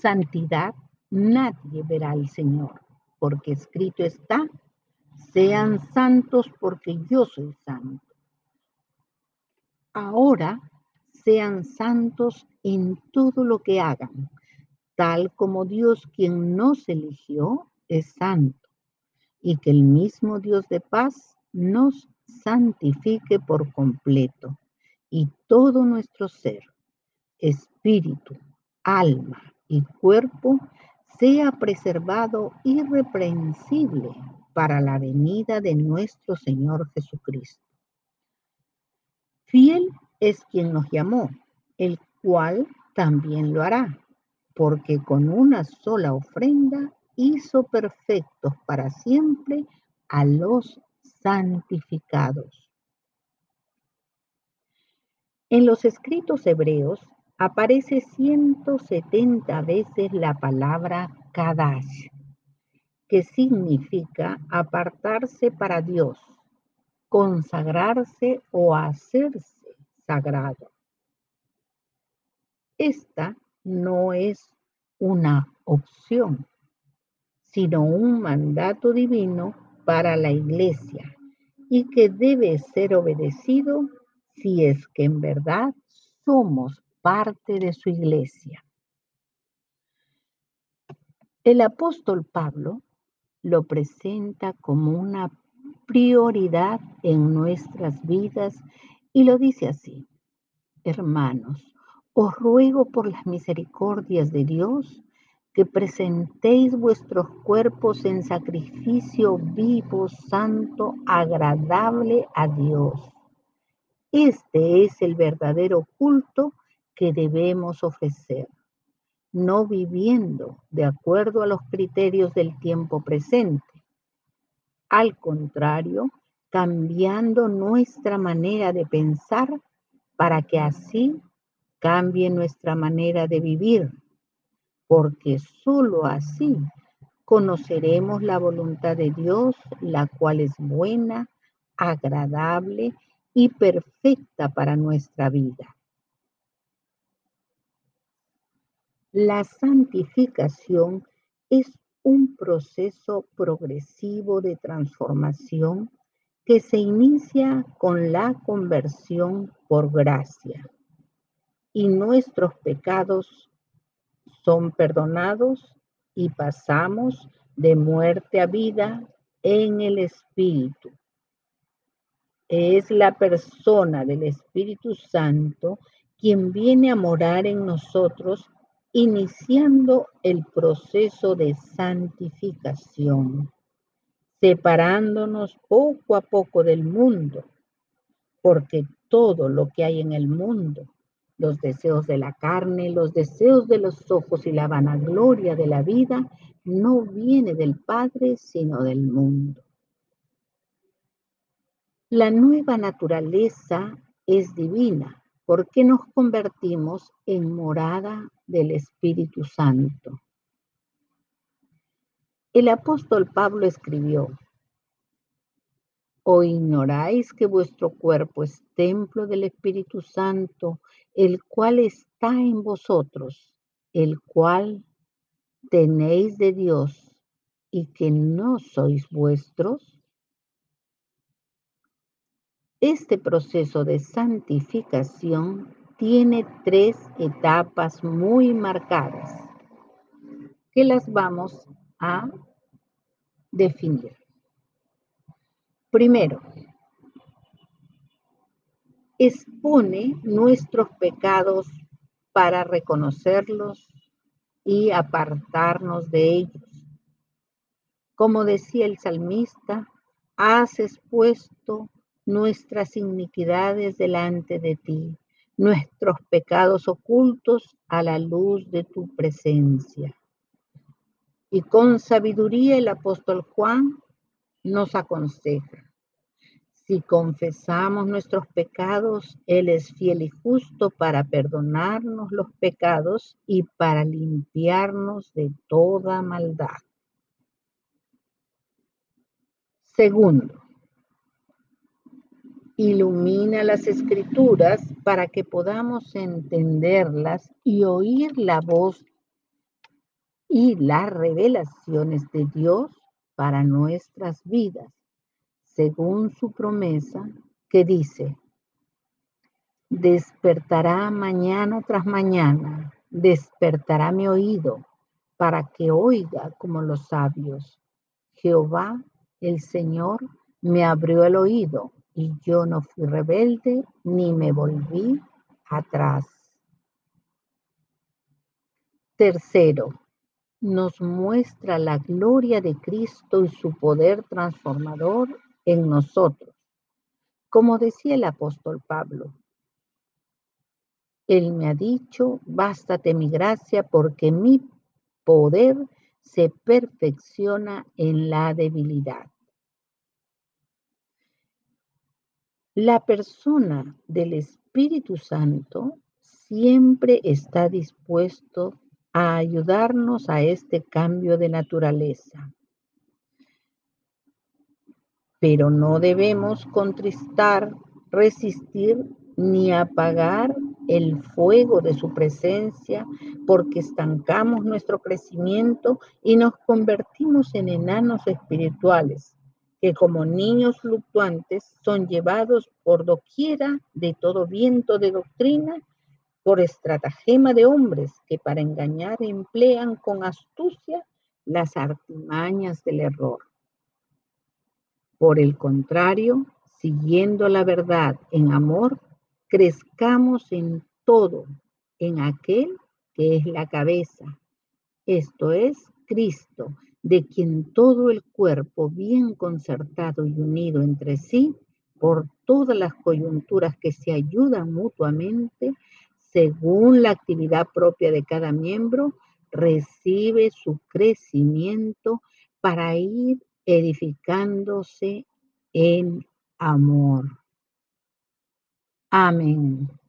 santidad nadie verá al Señor, porque escrito está, sean santos porque yo soy santo. Ahora sean santos en todo lo que hagan, tal como Dios quien nos eligió es santo, y que el mismo Dios de paz nos santifique por completo, y todo nuestro ser, espíritu, alma y cuerpo sea preservado irreprensible para la venida de nuestro Señor Jesucristo. Fiel es quien nos llamó, el cual también lo hará, porque con una sola ofrenda hizo perfectos para siempre a los santificados. En los escritos hebreos aparece 170 veces la palabra Kadash, que significa apartarse para Dios, consagrarse o hacerse sagrado. Esta no es una opción, sino un mandato divino para la iglesia y que debe ser obedecido si es que en verdad somos parte de su iglesia. El apóstol Pablo lo presenta como una prioridad en nuestras vidas y lo dice así, hermanos, os ruego por las misericordias de Dios que presentéis vuestros cuerpos en sacrificio vivo, santo, agradable a Dios. Este es el verdadero culto que debemos ofrecer, no viviendo de acuerdo a los criterios del tiempo presente. Al contrario, cambiando nuestra manera de pensar para que así cambie nuestra manera de vivir, porque sólo así conoceremos la voluntad de Dios, la cual es buena, agradable y perfecta para nuestra vida. La santificación es un proceso progresivo de transformación que se inicia con la conversión por gracia y nuestros pecados son perdonados y pasamos de muerte a vida en el Espíritu. Es la persona del Espíritu Santo quien viene a morar en nosotros iniciando el proceso de santificación, separándonos poco a poco del mundo, porque todo lo que hay en el mundo, los deseos de la carne, los deseos de los ojos y la vanagloria de la vida, no viene del Padre, sino del mundo. La nueva naturaleza es divina porque nos convertimos en morada del Espíritu Santo. El apóstol Pablo escribió, ¿O ignoráis que vuestro cuerpo es templo del Espíritu Santo, el cual está en vosotros, el cual tenéis de Dios y que no sois vuestros? Este proceso de santificación tiene tres etapas muy marcadas que las vamos a definir. Primero, expone nuestros pecados para reconocerlos y apartarnos de ellos. Como decía el salmista, has expuesto nuestras iniquidades delante de ti nuestros pecados ocultos a la luz de tu presencia. Y con sabiduría el apóstol Juan nos aconseja, si confesamos nuestros pecados, Él es fiel y justo para perdonarnos los pecados y para limpiarnos de toda maldad. Segundo, ilumina las escrituras para que podamos entenderlas y oír la voz y las revelaciones de Dios para nuestras vidas, según su promesa que dice, despertará mañana tras mañana, despertará mi oído para que oiga como los sabios. Jehová, el Señor, me abrió el oído y yo no fui rebelde ni me volví atrás. Tercero, nos muestra la gloria de Cristo y su poder transformador en nosotros. Como decía el apóstol Pablo, Él me ha dicho, bástate mi gracia porque mi poder se perfecciona en la debilidad. La persona del Espíritu Santo siempre está dispuesto a ayudarnos a este cambio de naturaleza. Pero no debemos contristar, resistir ni apagar el fuego de su presencia porque estancamos nuestro crecimiento y nos convertimos en enanos espirituales que como niños fluctuantes son llevados por doquiera de todo viento de doctrina por estratagema de hombres que para engañar emplean con astucia las artimañas del error. Por el contrario, siguiendo la verdad en amor, crezcamos en todo, en aquel que es la cabeza, esto es Cristo, de quien todo el cuerpo, bien concertado y unido entre sí, por todas las coyunturas que se ayudan mutuamente, según la actividad propia de cada miembro, recibe su crecimiento para ir edificándose en amor. Amén.